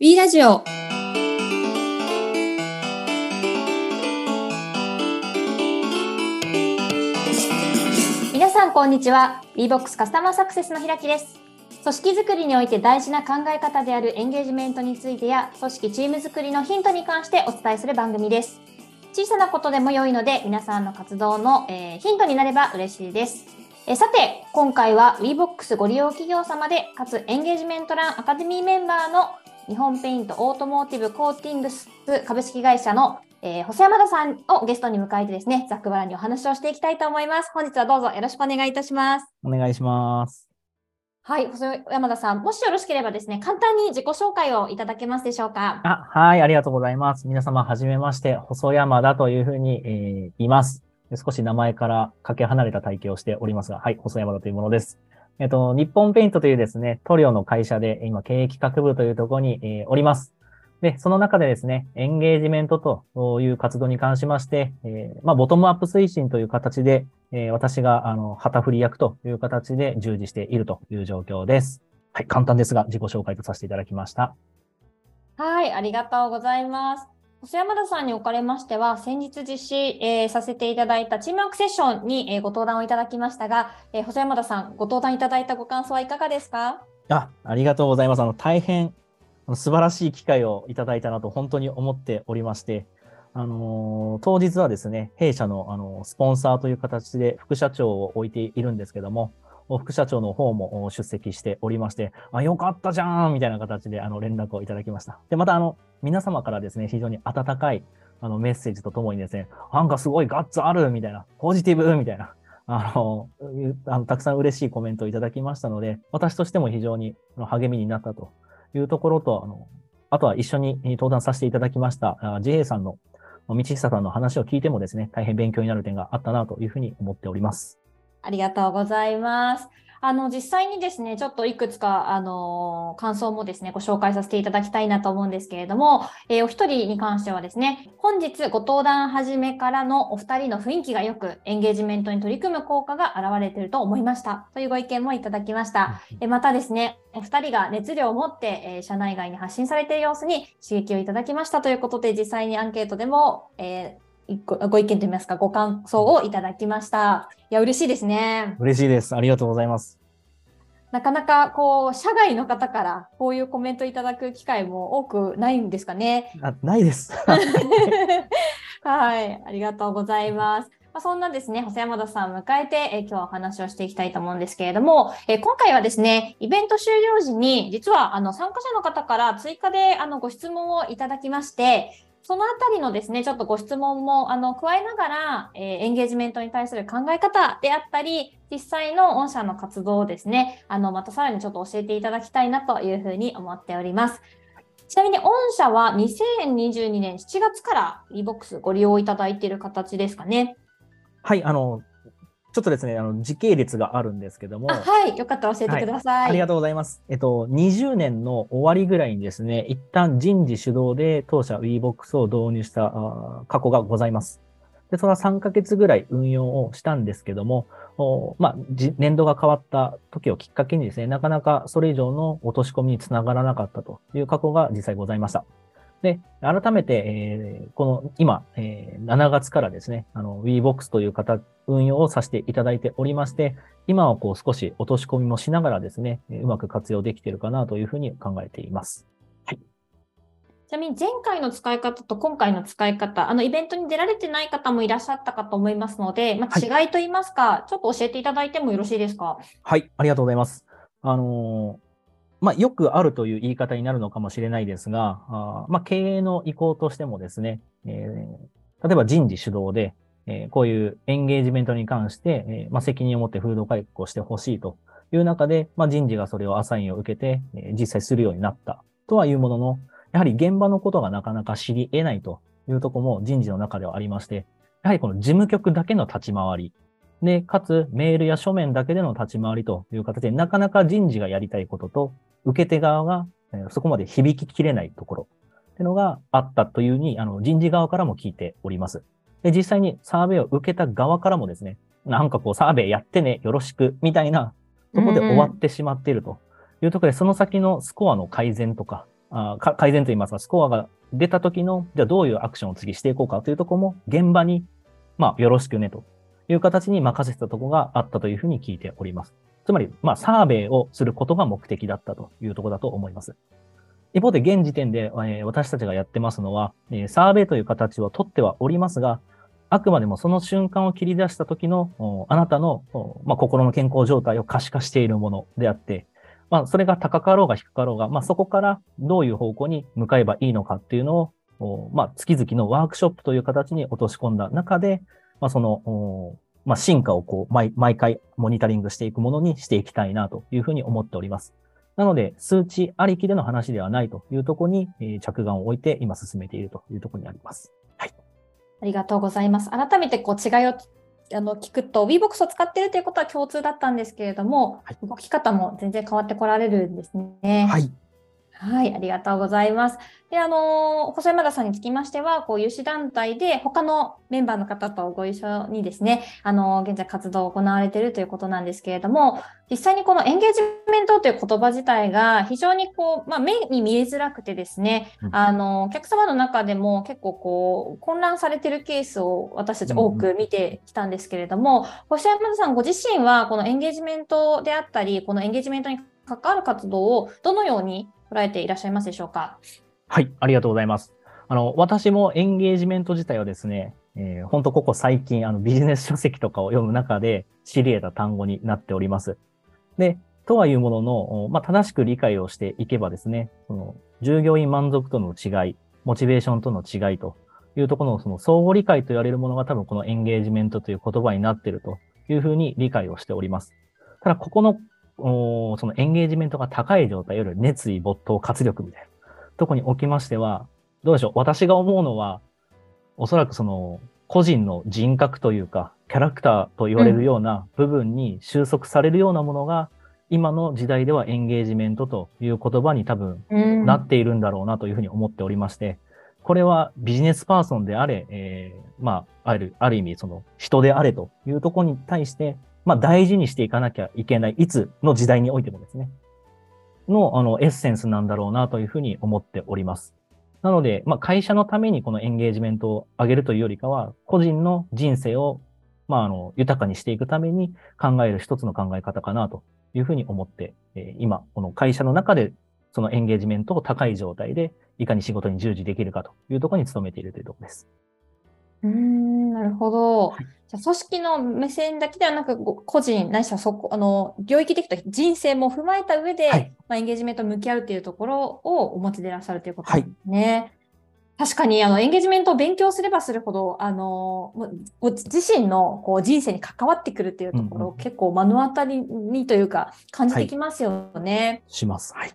B ラジオ。皆さんこんにちは。B-BOX カスタマーサクセスの平木です。組織づくりにおいて大事な考え方であるエンゲージメントについてや組織チーム作りのヒントに関してお伝えする番組です。小さなことでも良いので皆さんの活動の、えー、ヒントになれば嬉しいです。えさて、今回は WeBox ご利用企業様で、かつエンゲージメントランアカデミーメンバーの日本ペイントオートモーティブコーティングス株式会社の、えー、細山田さんをゲストに迎えてですね、ざっくばらんにお話をしていきたいと思います。本日はどうぞよろしくお願いいたします。お願いします。はい、細山田さん、もしよろしければですね、簡単に自己紹介をいただけますでしょうか。あはい、ありがとうございます。皆様、はじめまして、細山田というふうに、えー、言います。少し名前からかけ離れた体型をしておりますが、はい、細山田というものです。えっと、日本ペイントというですね、塗料の会社で今経営企画部というところに、えー、おります。で、その中でですね、エンゲージメントという活動に関しまして、えー、まあ、ボトムアップ推進という形で、えー、私が、あの、旗振り役という形で従事しているという状況です。はい、簡単ですが、自己紹介とさせていただきました。はい、ありがとうございます。細山田さんにおかれましては、先日実施、えー、させていただいたチームワークセッションに、えー、ご登壇をいただきましたが、えー、細山田さん、ご登壇いただいたご感想はいかがですか？あありがとうございます。あの大変素晴らしい機会をいただいたなと本当に思っておりまして、あのー、当日はですね、弊社の、あのスポンサーという形で副社長を置いているんですけども、副社長の方も出席しておりまして、あ、よかったじゃんみたいな形であの連絡をいただきました。で、またあの、皆様からですね、非常に温かいあのメッセージとともにですね、なんかすごいガッツあるみたいな、ポジティブみたいな、あの、あのたくさん嬉しいコメントをいただきましたので、私としても非常に励みになったというところと、あのあとは一緒に登壇させていただきました JA さんの道久さんの話を聞いてもですね、大変勉強になる点があったなというふうに思っております。ありがとうございます。あの、実際にですね、ちょっといくつか、あの、感想もですね、ご紹介させていただきたいなと思うんですけれども、えー、お一人に関してはですね、本日ご登壇始めからのお二人の雰囲気がよく、エンゲージメントに取り組む効果が現れていると思いました。というご意見もいただきました。えまたですね、お二人が熱量を持って、えー、社内外に発信されている様子に刺激をいただきましたということで、実際にアンケートでも、えーご意見といいますか、ご感想をいただきました。いや、嬉しいですね。嬉しいです。ありがとうございます。なかなかこう、社外の方からこういうコメントいただく機会も多くないんですかね。あないです。はい、ありがとうございます。まあ、そんなですね、細山田さんを迎えて、え今日はお話をしていきたいと思うんですけれども、え今回はですね、イベント終了時に、実はあの参加者の方から追加であのご質問をいただきまして、そのあたりのですね、ちょっとご質問も、あの、加えながら、えー、エンゲージメントに対する考え方であったり、実際の御社の活動をですね、あの、またさらにちょっと教えていただきたいなというふうに思っております。ちなみに、御社は2022年7月から eBox ご利用いただいている形ですかね。はい、あの、ちょっとですね、あの時系列があるんですけども。はい、よかったら教えてくださいはい、ありがとうございます。えっと、20年の終わりぐらいにですね、一旦人事主導で当社 WeBox を導入した過去がございます。で、それは3ヶ月ぐらい運用をしたんですけども、おまあ、年度が変わった時をきっかけにですね、なかなかそれ以上の落とし込みにつながらなかったという過去が実際ございました。で、改めて、えー、この今、えー、7月からですね、あの、WeBox という方、運用をさせていただいておりまして、今はこう少し落とし込みもしながらですね、うまく活用できているかなというふうに考えています。はい。ちなみに前回の使い方と今回の使い方、あのイベントに出られてない方もいらっしゃったかと思いますので、まあ、違いといいますか、はい、ちょっと教えていただいてもよろしいですか？はい、ありがとうございます。あのまあ、よくあるという言い方になるのかもしれないですが、あまあ、経営の意向としてもですね、えー、例えば人事主導で、えー、こういうエンゲージメントに関して、えー、まあ、責任を持って風土改革をしてほしいという中で、まあ、人事がそれをアサインを受けて、えー、実際するようになったとはいうものの、やはり現場のことがなかなか知り得ないというとこも人事の中ではありまして、やはりこの事務局だけの立ち回り、で、かつメールや書面だけでの立ち回りという形で、なかなか人事がやりたいことと、受け手側が、えそこまで響ききれないところっていうのがあったというふうに、あの、人事側からも聞いております。で、実際にサーベイを受けた側からもですね、なんかこう、サーベイやってね、よろしく、みたいなところで終わってしまっているというところで、その先のスコアの改善とか、あ改善といいますか、スコアが出た時の、じゃあどういうアクションを次していこうかというところも、現場に、まあ、よろしくねという形に任せてたところがあったというふうに聞いております。つまり、まあ、サーベイをすることが目的だったというところだと思います。一方で、現時点で、えー、私たちがやってますのは、えー、サーベイという形を取ってはおりますが、あくまでもその瞬間を切り出した時の、あなたの、まあ、心の健康状態を可視化しているものであって、まあ、それが高かろうが低かろうが、まあ、そこからどういう方向に向かえばいいのかっていうのを、まあ、月々のワークショップという形に落とし込んだ中で、まあ、その、まあ、進化をこう毎、毎回モニタリングしていくものにしていきたいなというふうに思っております。なので、数値ありきでの話ではないというところに、えー、着眼を置いて今進めているというところにあります。はい。ありがとうございます。改めてこう違いをあの聞くと WeBox を使っているということは共通だったんですけれども、はい、動き方も全然変わってこられるんですね。はい。はい、ありがとうございます。で、あの、細山田さんにつきましては、こう、有志団体で他のメンバーの方とご一緒にですね、あの、現在活動を行われているということなんですけれども、実際にこのエンゲージメントという言葉自体が非常にこう、まあ、目に見えづらくてですね、うん、あの、お客様の中でも結構こう、混乱されているケースを私たち多く見てきたんですけれども、うん、細山田さんご自身はこのエンゲージメントであったり、このエンゲージメントに関わる活動をどのように捉えていらっしゃいますでしょうか？はい、ありがとうございます。あの、私もエンゲージメント自体はですね、えー、本当ここ最近、あの、ビジネス書籍とかを読む中で知り得た単語になっております。で、とはいうものの、まあ、正しく理解をしていけばですね、その、従業員満足との違い、モチベーションとの違いというところのその相互理解と言われるものが多分このエンゲージメントという言葉になっているというふうに理解をしております。ただ、ここのそのエンゲージメントが高い状態より熱意、没頭、活力みたいな。とこにおきましては、どうでしょう？私が思うのは、おそらくその個人の人格というか、キャラクターと言われるような部分に収束されるようなものが、うん、今の時代ではエンゲージメントという言葉に多分なっているんだろうなというふうに思っておりまして、これはビジネスパーソンであれ、えー、まあ、ある、ある意味その人であれというところに対して、まあ大事にしていかなきゃいけない、いつの時代においてもですね、の、あの、エッセンスなんだろうなというふうに思っております。なので、まあ会社のためにこのエンゲージメントを上げるというよりかは、個人の人生を、まああの、豊かにしていくために考える一つの考え方かなというふうに思って、え、今、この会社の中でそのエンゲージメントを高い状態で、いかに仕事に従事できるかというところに努めているというところです。うん、なるほど。はいじゃ組織の目線だけではなく、個人、ないしはそこ、あの、領域的と人生も踏まえた上で、はい、まあ、エンゲージメントと向き合うっていうところをお持ちでいらっしゃるということですね。はい確かに、あの、エンゲージメントを勉強すればするほど、あの、ご自身のこう人生に関わってくるっていうところ、うんうん、結構目の当たりにというか、感じてきますよね。はい、します。はい。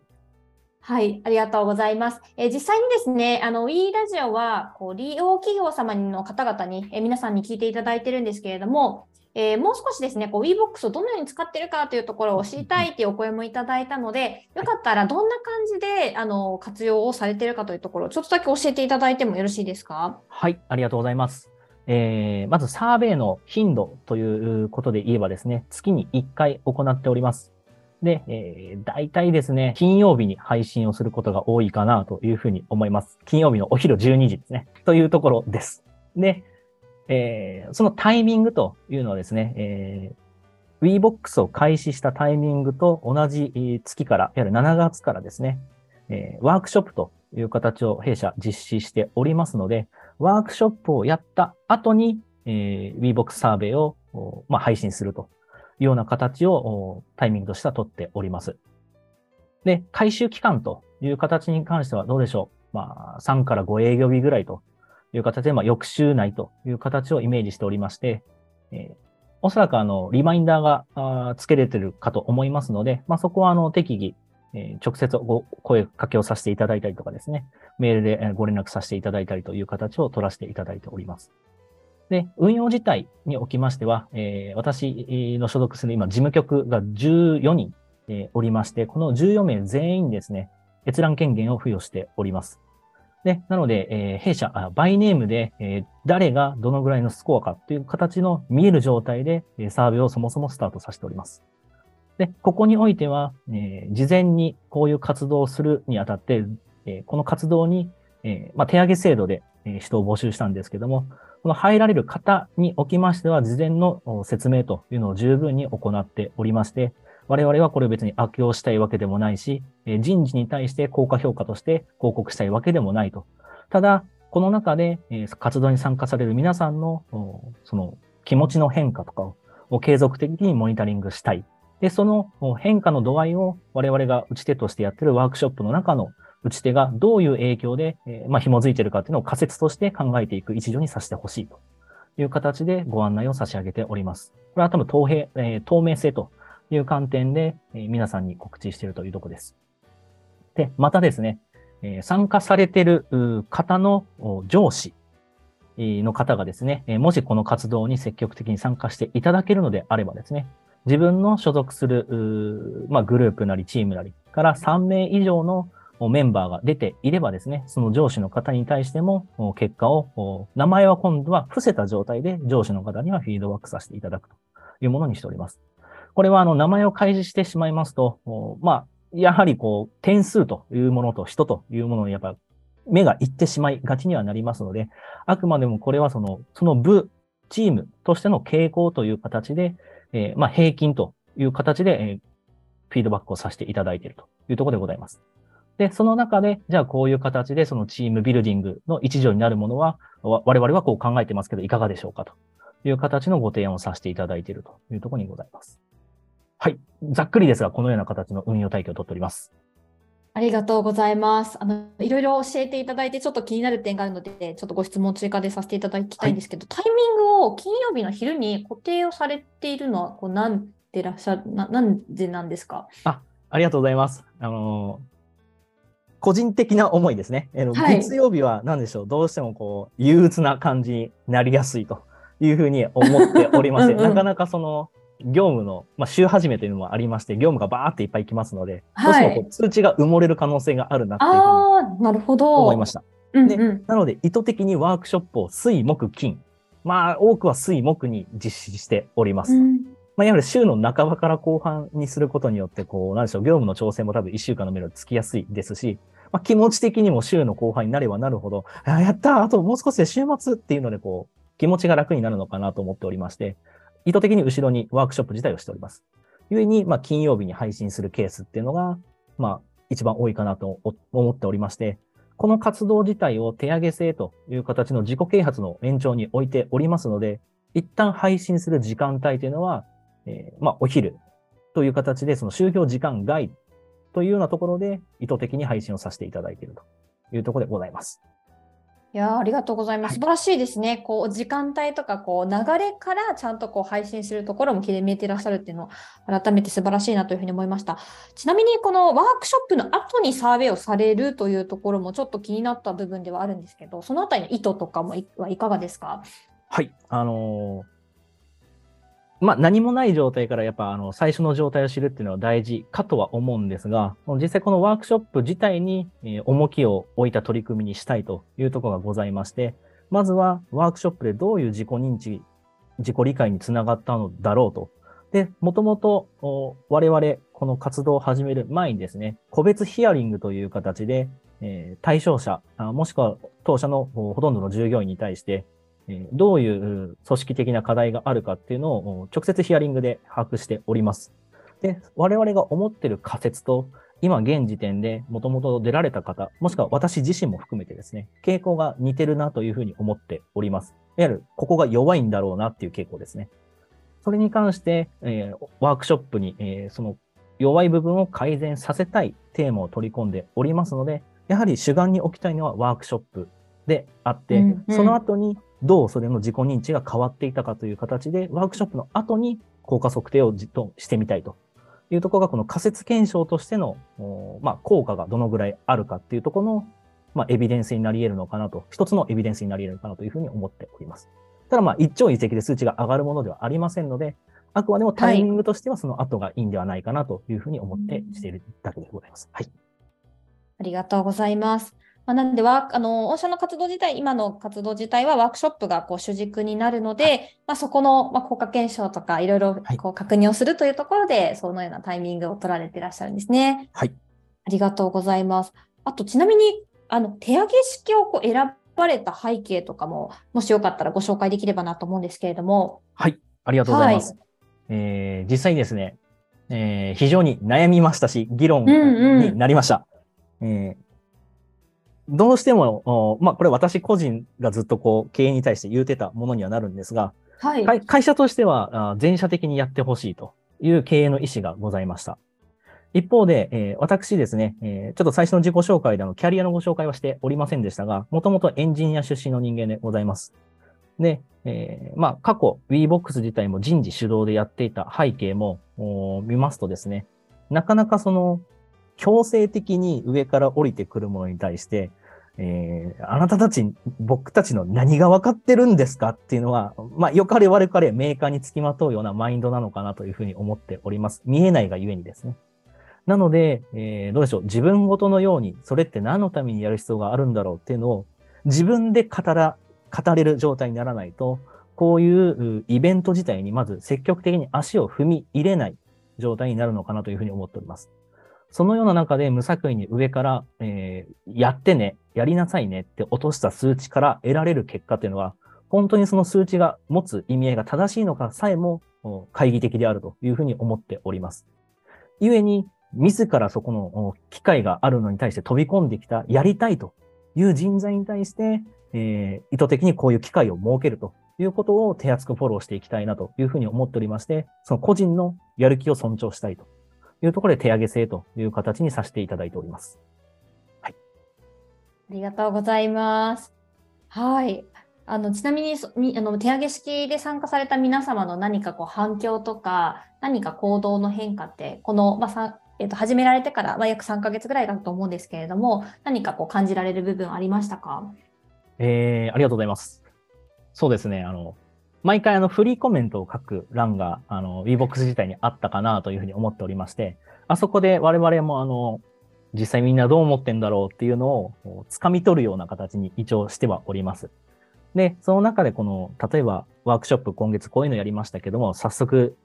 はい、ありがとうございます。えー、実際にですね、あの、WE ラジオは、こう、利用企業様の方々に、えー、皆さんに聞いていただいてるんですけれども、えー、もう少しですね、こう、WeBox をどのように使ってるかというところを知りたいというお声もいただいたので、よかったらどんな感じで、あの、活用をされてるかというところを、ちょっとだけ教えていただいてもよろしいですか？はい、ありがとうございます。えー、まずサーベイの頻度ということで言えばですね、月に1回行っております。で、えー、大体ですね、金曜日に配信をすることが多いかなというふうに思います。金曜日のお昼12時ですね。というところです。で、えー、そのタイミングというのはですね、えー、WeBox を開始したタイミングと同じ月から、いわゆる7月からですね、えー、ワークショップという形を弊社実施しておりますので、ワークショップをやった後に、えー、WeBox サーベイを、まあ、配信するとような形をタイミングとしては取っております。で、回収期間という形に関してはどうでしょうまあ、3から5営業日ぐらいという形で、まあ、翌週内という形をイメージしておりまして、えー、おそらくあの、リマインダーが付けれてるかと思いますので、まあ、そこはあの、適宜、えー、直接ご声かけをさせていただいたりとかですね、メールでご連絡させていただいたりという形を取らせていただいております。で、運用自体におきましては、えー、私の所属する今、事務局が14人、えー、おりまして、この14名全員ですね、閲覧権限を付与しております。で、なので、えー、弊社、バイネームで、え、誰がどのぐらいのスコアかという形の見える状態で、え、サーベイをそもそもスタートさせております。で、ここにおいては、え、事前にこういう活動をするにあたって、えこの活動に、えまあ、手上げ制度で、え人を募集したんですけども、この入られる方におきましては、事前の説明というのを十分に行っておりまして、我々はこれを別に悪用したいわけでもないし、人事に対して効果評価として報告したいわけでもないと。ただ、この中で活動に参加される皆さんのその気持ちの変化とかを継続的にモニタリングしたい。で、その変化の度合いを我々が打ち手としてやっているワークショップの中の打ち手がどういう影響で、えー、まあ、紐づいているかっていうのを仮説として考えていく一助にさせてほしいという形でご案内を差し上げております。これは多分透明、えー、透明性という観点で、えー、皆さんに告知しているというとこです。で、またですね、え参加されている方の上司の方がですね、もしこの活動に積極的に参加していただけるのであればですね、自分の所属する、まあ、グループなりチームなりから3名以上のメンバーが出ていればですね、その上司の方に対しても結果を、名前は今度は伏せた状態で上司の方にはフィードバックさせていただくというものにしております。これはあの名前を開示してしまいますと、まあ、やはりこう、点数というものと人というものにやっぱ目がいってしまいがちにはなりますので、あくまでもこれはその、その部、チームとしての傾向という形で、えー、まあ平均という形で、フィードバックをさせていただいているというところでございます。で、その中で、じゃあこういう形でそのチームビルディングの一助になるものは、我々はこう考えてますけど、いかがでしょうかという形のご提案をさせていただいているというところにございます。はい。ざっくりですが、このような形の運用体系をとっております。ありがとうございます。あの、いろいろ教えていただいて、ちょっと気になる点があるので、ちょっとご質問追加でさせていただきたいんですけど、はい、タイミングを金曜日の昼に固定をされているのは、こう、なんでらっしゃる、ななんでなんですか？あ、ありがとうございます。あの個人的な思いですね。えの、はい、月曜日は何でしょう、どうしてもこう、憂鬱な感じになりやすいと。いうふうに思っておりまして、なかなかその、業務の、まあ、週始めというのもありまして、業務がバーっていっぱい来ますので、はい、どうしてもこう通知が埋もれる可能性があるなっていうふうになるほど。思いました。で、うんうん、なので、意図的にワークショップを水、木、金、まあ、多くは水、木に実施しております。うんまあ、やはり週の半ばから後半にすることによって、こう、なんでしょう、業務の調整も多分1週間の目処つきやすいですし、まあ、気持ち的にも週の後半になればなるほど、あやったあともう少しで週末っていうので、こう、気持ちが楽になるのかなと思っておりまして、意図的に後ろにワークショップ自体をしております。故に、まあ、金曜日に配信するケースっていうのが、まあ、一番多いかなと思っておりまして、この活動自体を手上げ制という形の自己啓発の延長に置いておりますので、一旦配信する時間帯というのは、えー、まあ、お昼という形で、その就業時間外というようなところで意図的に配信をさせていただいているというところでございます。いやありがとうございます。素晴らしいですね。こう時間帯とかこう流れからちゃんとこう配信するところも決めていらっしゃるっていうのを改めて素晴らしいなというふうに思いました。ちなみにこのワークショップの後にサーベイをされるというところもちょっと気になった部分ではあるんですけど、そのあたりの意図とかもはいかがですか？はい。あのーまあ、何もない状態からやっぱあの最初の状態を知るっていうのは大事かとは思うんですが、実際このワークショップ自体に重きを置いた取り組みにしたいというところがございまして、まずはワークショップでどういう自己認知、自己理解につながったのだろうと。で、もともと我々この活動を始める前にですね、個別ヒアリングという形で、え、対象者、もしくは当社のほとんどの従業員に対して、どういう組織的な課題があるかっていうのを直接ヒアリングで把握しております。で、我々が思ってる仮説と、今現時点でもともと出られた方、もしくは私自身も含めてですね、傾向が似てるなというふうに思っております。いわゆる、ここが弱いんだろうなっていう傾向ですね。それに関して、えー、ワークショップに、えー、その弱い部分を改善させたいテーマを取り込んでおりますので、やはり主眼に置きたいのはワークショップであって、うんうん、その後にどうそれの自己認知が変わっていたかという形で、ワークショップの後に効果測定をじっとしてみたいというところが、この仮説検証としての、まあ、効果がどのぐらいあるかっていうところの、まあ、エビデンスになり得るのかなと、一つのエビデンスになり得るのかなというふうに思っております。ただ、まあ、一朝一夕で数値が上がるものではありませんので、あくまでもタイミングとしてはその後がいいんではないかなというふうに思ってしているだけでございます。はい。ありがとうございます。まあ、なんでワあの、御社の活動自体、今の活動自体はワークショップがこう主軸になるので、はい、まあ、そこの、まあ、効果検証とかいろいろこう確認をするというところで、はい、そのようなタイミングを取られていらっしゃるんですね。はい。ありがとうございます。あと、ちなみに、あの、手上げ式をこう選ばれた背景とかも、もしよかったらご紹介できればなと思うんですけれども。はい、ありがとうございます。はい、えー、実際にですね、えー、非常に悩みましたし、議論になりました。うんうん、えー、どうしても、まあ、これ私個人がずっとこう、経営に対して言うてたものにはなるんですが、はい、会社としては全社的にやってほしいという経営の意思がございました。一方で、えー、私ですね、えー、ちょっと最初の自己紹介でのキャリアのご紹介はしておりませんでしたが、もともとエンジニア出身の人間でございます。で、えー、まあ、過去 WeBox 自体も人事主導でやっていた背景も見ますとですね、なかなかその強制的に上から降りてくるものに対して、えー、あなたたち、僕たちの何が分かってるんですかっていうのは、まあ、よかれ悪かれメーカーにつきまとうようなマインドなのかなというふうに思っております。見えないがゆえにですね。なので、えー、どうでしょう。自分ごとのように、それって何のためにやる必要があるんだろうっていうのを、自分で語ら、語れる状態にならないと、こういうイベント自体にまず積極的に足を踏み入れない状態になるのかなというふうに思っております。そのような中で無作為に上から、えー、やってね、やりなさいねって落とした数値から得られる結果というのは、本当にその数値が持つ意味合いが正しいのかさえも懐疑的であるというふうに思っております。故に、自らそこの機会があるのに対して飛び込んできた、やりたいという人材に対して、えー、意図的にこういう機会を設けるということを手厚くフォローしていきたいなというふうに思っておりまして、その個人のやる気を尊重したいというところで手上げ制という形にさせていただいております。はい。ありがとうございます。はい。あのちなみにあの手上げ式で参加された皆様の何かこう反響とか何か行動の変化ってこの、まあさえー、と始められてから、まあ、約3ヶ月ぐらいだと思うんですけれども何かこう感じられる部分ありましたか、えー、ありがとうございます。そうですね。あの毎回あのフリーコメントを書く欄があの WeBox 自体にあったかなというふうに思っておりまして、あそこで我々もあの実際みんなどう思ってんだろうっていうのを掴み取るような形に一応してはおります。で、その中でこの、例えばワークショップ今月こういうのやりましたけども、早速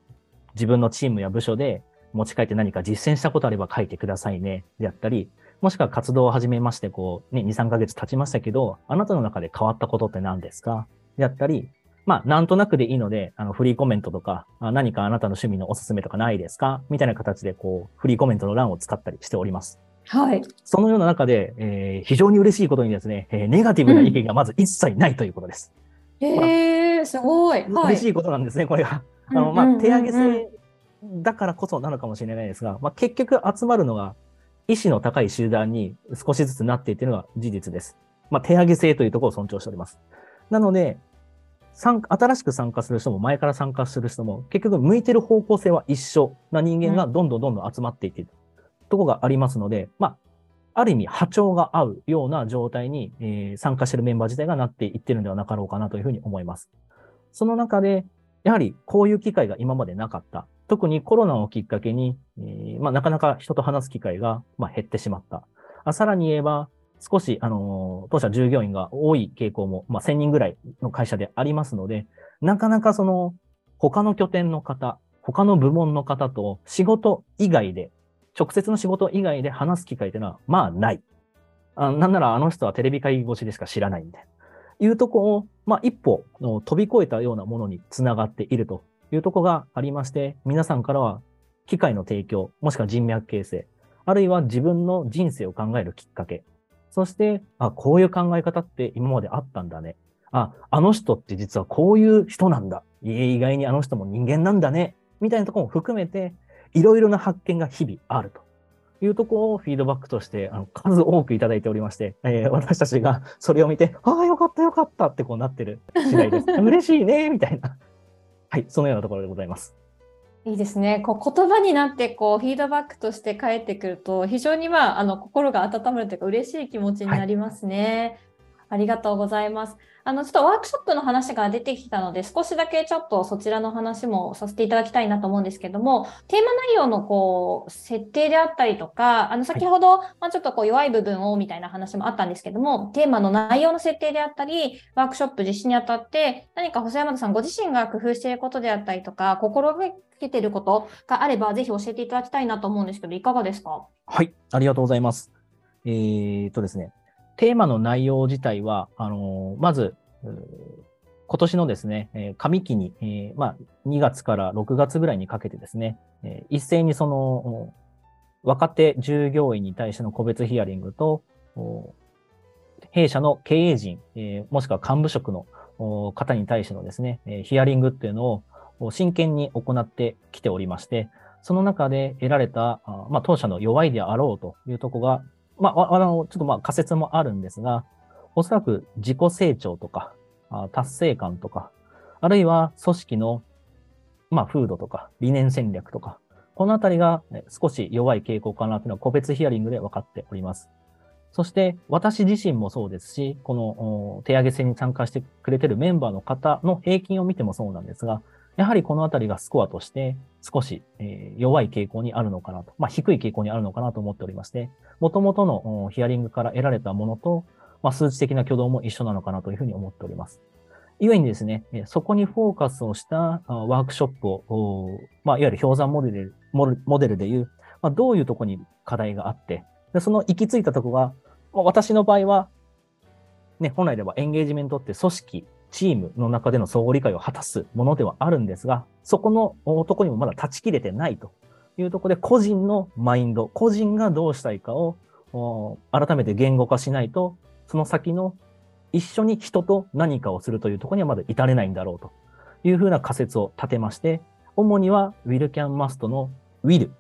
自分のチームや部署で持ち帰って何か実践したことあれば書いてくださいね、であったり、もしくは活動を始めまして、こう、ね、2、3ヶ月経ちましたけど、あなたの中で変わったことって何ですか？であったり、まあ、なんとなくでいいので、あの、フリーコメントとか、何かあなたの趣味のおすすめとかないですか？みたいな形で、こう、フリーコメントの欄を使ったりしております。はい。そのような中で、えー、非常に嬉しいことにですね、えー、ネガティブな意見がまず一切ないということです。うん、えー、すごい。はい、嬉しいことなんですね、これは。あの、まあ、手上げ制だからこそなのかもしれないですが、まあ、結局集まるのが、意志の高い集団に少しずつなっていっているのが事実です。まあ、手上げ制というところを尊重しております。なので、参新しく参加する人も前から参加する人も結局向いてる方向性は一緒な人間がどんどんどんどん集まっていっているところがありますので、まあ、ある意味波長が合うような状態に、えー、参加しているメンバー自体がなっていってるのではなかろうかなというふうに思います。その中で、やはりこういう機会が今までなかった。特にコロナをきっかけに、えー、まあ、なかなか人と話す機会が、まあ、減ってしまった。あさらに言えば、少し、あの、当社従業員が多い傾向も、まあ、1000人ぐらいの会社でありますので、なかなかその、他の拠点の方、他の部門の方と仕事以外で、直接の仕事以外で話す機会というのは、まあ、ない。あなんならあの人はテレビ会議越しでしか知らないみたい。うとこを、まあ、一歩飛び越えたようなものにつながっているというとこがありまして、皆さんからは機会の提供、もしくは人脈形成、あるいは自分の人生を考えるきっかけ、そして、あ、こういう考え方って今まであったんだね。あ、あの人って実はこういう人なんだ。いえ、意外にあの人も人間なんだね。みたいなところも含めて、いろいろな発見が日々あるというところをフィードバックとしてあの数多くいただいておりまして、えー、私たちがそれを見て、ああ、よかったよかったってこうなってる次第です。嬉しいね、みたいな。はい、そのようなところでございます。いいですね。こう言葉になってこうフィードバックとして返ってくると非常にまああの心が温まるというか嬉しい気持ちになりますね。はい、ありがとうございます。あのちょっとワークショップの話が出てきたので少しだけちょっとそちらの話もさせていただきたいなと思うんですけどもテーマ内容のこう設定であったりとかあの先ほど、まあ、ちょっとこう弱い部分をみたいな話もあったんですけどもテーマの内容の設定であったりワークショップ実施にあたって何か細山田さんご自身が工夫していることであったりとか心がけていることがあればぜひ教えていただきたいなと思うんですけどいかがですか？はいありがとうございます。えー、とですね、テーマの内容自体は、あの、まず、今年のですね、え上期に、えー、まあ、2月から6月ぐらいにかけてですね、え一斉にその、若手従業員に対しての個別ヒアリングと、弊社の経営陣、えもしくは幹部職の方に対してのですね、ヒアリングっていうのを真剣に行ってきておりまして、その中で得られた、まあ、当社の弱いであろうというとこが、まあ、あの、ちょっとまあ仮説もあるんですが、おそらく自己成長とか、達成感とか、あるいは組織の、まあ、風土とか、理念戦略とか、このあたりが少し弱い傾向かなというのは個別ヒアリングで分かっております。そして私自身もそうですし、この手上げ戦に参加してくれてるメンバーの方の平均を見てもそうなんですが、やはりこのあたりがスコアとして少し、弱い傾向にあるのかなと、まあ、低い傾向にあるのかなと思っておりまして、元々のヒアリングから得られたものと、まあ、数値的な挙動も一緒なのかなというふうに思っております。故にですね、そこにフォーカスをしたワークショップを、まあ、いわゆる氷山モデルモデルでいう、まあ、どういうとこに課題があって、でその行き着いたとこが、まあ、私の場合は、ね、本来ではエンゲージメントって組織、チームの中での相互理解を果たすものではあるんですが、そこのとこにもまだ断ち切れてないというところで、個人のマインド、個人がどうしたいかを改めて言語化しないと、その先の一緒に人と何かをするというところにはまだ至れないんだろうというふうな仮説を立てまして、主には Will Can Must の Will。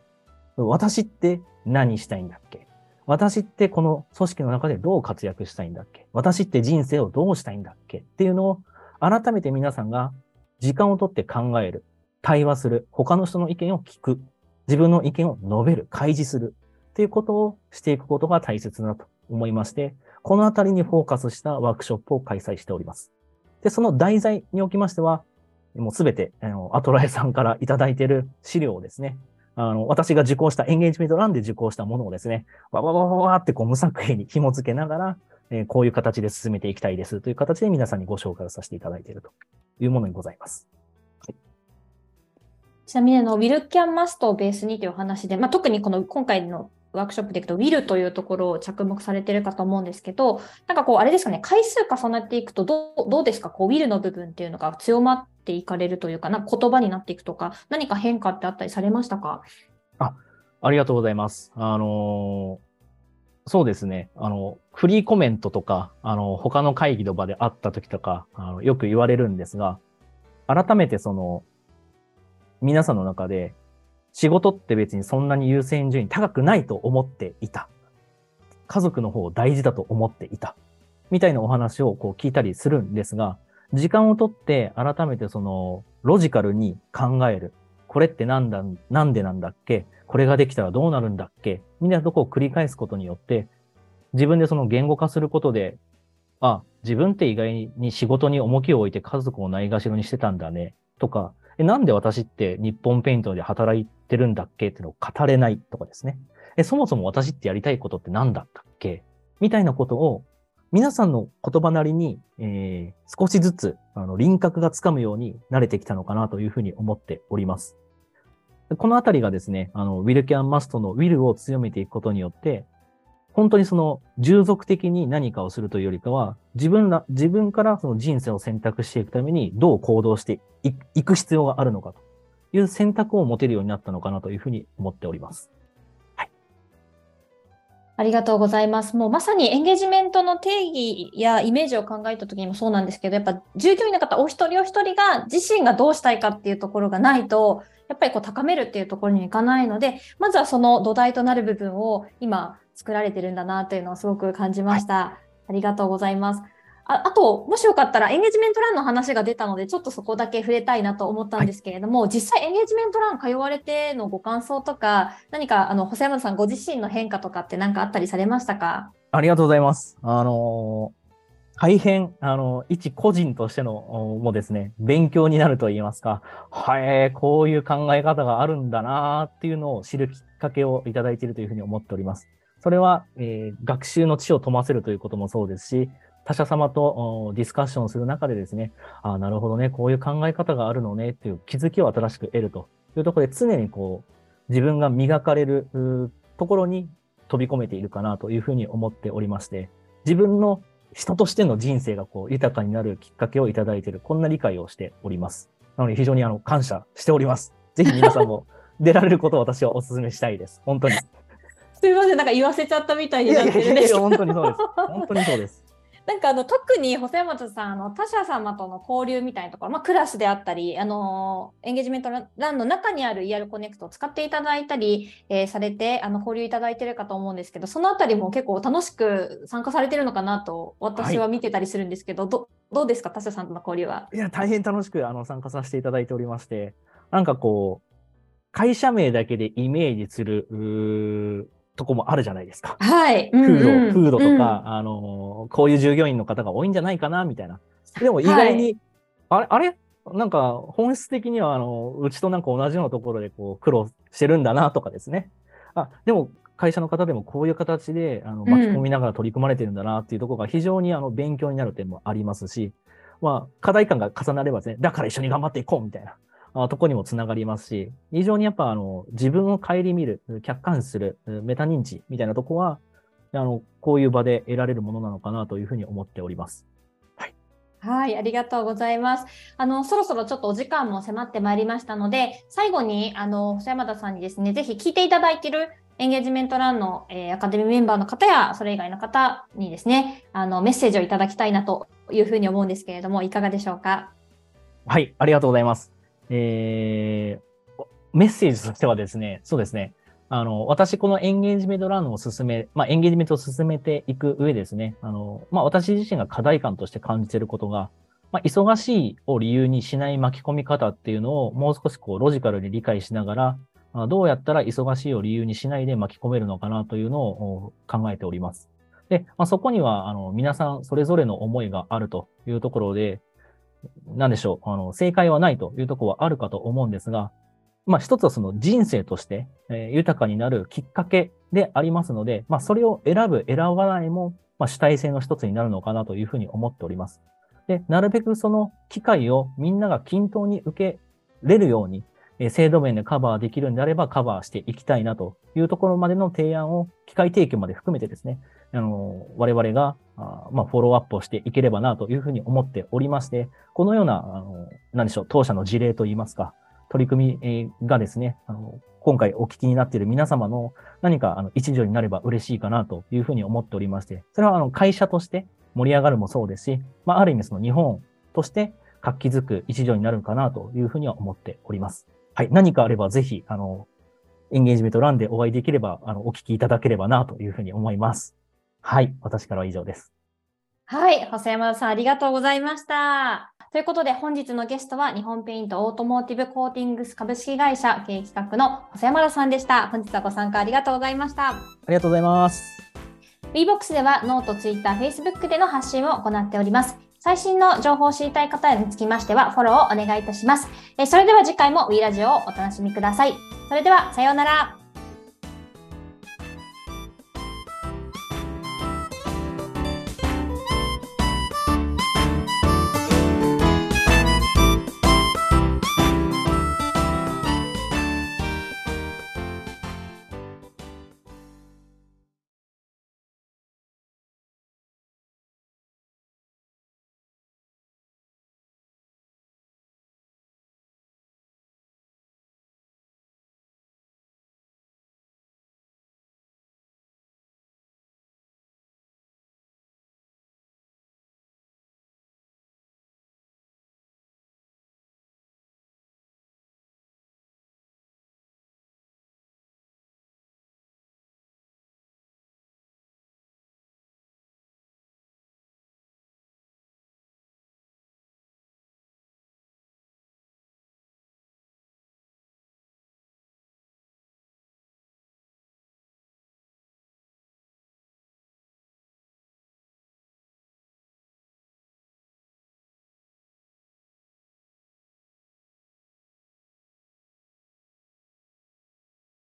私って何したいんだっけ？私ってこの組織の中でどう活躍したいんだっけ？私って人生をどうしたいんだっけ？っていうのを改めて皆さんが時間をとって考える、対話する、他の人の意見を聞く、自分の意見を述べる、開示する。っていうことをしていくことが大切だと思いまして、このあたりにフォーカスしたワークショップを開催しております。で、その題材におきましては、もうすべて、あの、アトラエさんからいただいている資料をですね、あの、私が受講したエンゲージメントランで受講したものをですね、わわわわわってこう無作為に紐付けながら、えー、こういう形で進めていきたいですという形で皆さんにご紹介をさせていただいているというものにございます。ちなみにあの、ウィルキャンマストをベースにというお話で、まあ、特にこの今回のワークショップでいくと、ウィルというところを着目されてるかと思うんですけど、なんかこう、あれですかね、回数重ねていくとどう、どうですか？こう、ウィルの部分っていうのが強まっていかれるというかな、言葉になっていくとか、何か変化ってあったりされましたか？あ、ありがとうございます。あのー、そうですね。あの、フリーコメントとか、あの、他の会議の場で会った時とか、あのよく言われるんですが、改めてその、皆さんの中で、仕事って別にそんなに優先順位高くないと思っていた。家族の方を大事だと思っていた。みたいなお話をこう聞いたりするんですが、時間をとって改めてそのロジカルに考える。これってなんだ、なんでなんだっけ？これができたらどうなるんだっけ？みたいなとこを繰り返すことによって、自分でその言語化することで、あ、自分って意外に仕事に重きを置いて家族をないがしろにしてたんだね。とか、え、なんで私って日本ペイントで働いてるんだっけ？っていうのを語れないとかですね。え、そもそも私ってやりたいことって何だったっけ？みたいなことを皆さんの言葉なりに、えー、少しずつあの輪郭がつかむように慣れてきたのかなというふうに思っております。このあたりがですね、あの、ウィルキャンマストのウィルを強めていくことによって、本当にその従属的に何かをするというよりかは、自分ら、自分からその人生を選択していくためにどう行動していく必要があるのかという選択を持てるようになったのかなというふうに思っております。ありがとうございます。もうまさにエンゲージメントの定義やイメージを考えた時にもそうなんですけど、やっぱ従業員の方お一人お一人が自身がどうしたいかっていうところがないと、やっぱりこう高めるっていうところにはいかないので、まずはその土台となる部分を今作られてるんだなというのをすごく感じました。はい、ありがとうございます。ああと、もしよかったらエンゲージメントランの話が出たので、ちょっとそこだけ触れたいなと思ったんですけれども、はい、実際エンゲージメントラン通われてのご感想とか、何か、あの、細山さんご自身の変化とかって何かあったりされましたか？ありがとうございます。あのー、大変、あの、一個人としてのもですね、勉強になると言いますか、はい、こういう考え方があるんだなっていうのを知るきっかけをいただいているというふうに思っております。それは、えー、学習の地を富ませるということもそうですし、他者様とディスカッションする中でですね、ああ、なるほどね、こういう考え方があるのねっていう気づきを新しく得るというところで常にこう、自分が磨かれるところに飛び込めているかなというふうに思っておりまして、自分の人としての人生がこう豊かになるきっかけをいただいている、こんな理解をしております。なので非常にあの感謝しております。ぜひ皆さんも 出られることを私はお勧めしたいです。本当に。すみません、なんか言わせちゃったみたいになってるんですけど。本当にそうです。本当にそうです。なんかあの特に細山さんあの他者様との交流みたいなところ、まあ、クラスであったりあのエンゲージメントランの中にある ER コネクトを使っていただいたり、えー、されてあの交流いただいてるかと思うんですけどそのあたりも結構楽しく参加されてるのかなと私は見てたりするんですけど、はい、どどうですか？他者さんとの交流は。いや大変楽しくあの参加させていただいておりまして。なんかこう会社名だけでイメージするとこもあるじゃないですか。はい。フード、うんうん、フードとか、うん、あの、こういう従業員の方が多いんじゃないかな、みたいな。でも意外に、はい、あれ、あれ？なんか本質的には、あの、うちとなんか同じようなところでこう苦労してるんだなとかですね。あ、でも会社の方でもこういう形であの巻き込みながら取り組まれてるんだなっていうところが非常にあの勉強になる点もありますし、まあ、課題感が重なればですね、だから一緒に頑張っていこうみたいな。とこにもつながりますし、非常にやっぱあの自分を顧みる、客観視する、メタ認知みたいなとこは、あのこういう場で得られるものなのかなというふうに思っております。はい。はい、ありがとうございます。あの、そろそろちょっとお時間も迫ってまいりましたので、最後に、あの、細山田さんにですね、ぜひ聞いていただいているエンゲージメントランの、えー、アカデミーメンバーの方や、それ以外の方にですね、あの、メッセージをいただきたいなというふうに思うんですけれども、いかがでしょうか？はい、ありがとうございます。えー、メッセージとしてはですね、そうですね、あの、私、このエンゲージメントランを進め、まあ、エンゲージメントを進めていく上ですね、あの、まあ、私自身が課題感として感じていることが、まあ、忙しいを理由にしない巻き込み方っていうのをもう少しこう、ロジカルに理解しながら、あどうやったら忙しいを理由にしないで巻き込めるのかなというのを考えております。で、まあ、そこには、あの、皆さんそれぞれの思いがあるというところで、なんでしょう、あの、正解はないというところはあるかと思うんですが、まあ一つはその人生として、えー、豊かになるきっかけでありますので、まあそれを選ぶ、選ばないも、まあ主体性の一つになるのかなというふうに思っております。で、なるべくその機会をみんなが均等に受けれるように、えー、制度面でカバーできるんであればカバーしていきたいなというところまでの提案を機械提供まで含めてですね、あの、我々が、あまあ、フォローアップをしていければなというふうに思っておりまして、このような、あの、何でしょう、当社の事例といいますか、取り組みがですね、あの、今回お聞きになっている皆様の何かあの一助になれば嬉しいかなというふうに思っておりまして、それはあの会社として盛り上がるもそうですし、まあ、ある意味その日本として活気づく一助になるかなというふうには思っております。はい。何かあればぜひ、あの、エンゲージメント欄でお会いできれば、あの、お聞きいただければなというふうに思います。はい。私からは以上です。はい。細山さん、ありがとうございました。ということで、本日のゲストは、日本ペイントオートモーティブコーティングス株式会社経営企画の細山田さんでした。本日はご参加ありがとうございました。ありがとうございます。WeBox では、ノート、ツイッター、Facebook での発信を行っております。最新の情報を知りたい方につきましては、フォローをお願いいたします。それでは次回も We ラジオをお楽しみください。それでは、さようなら。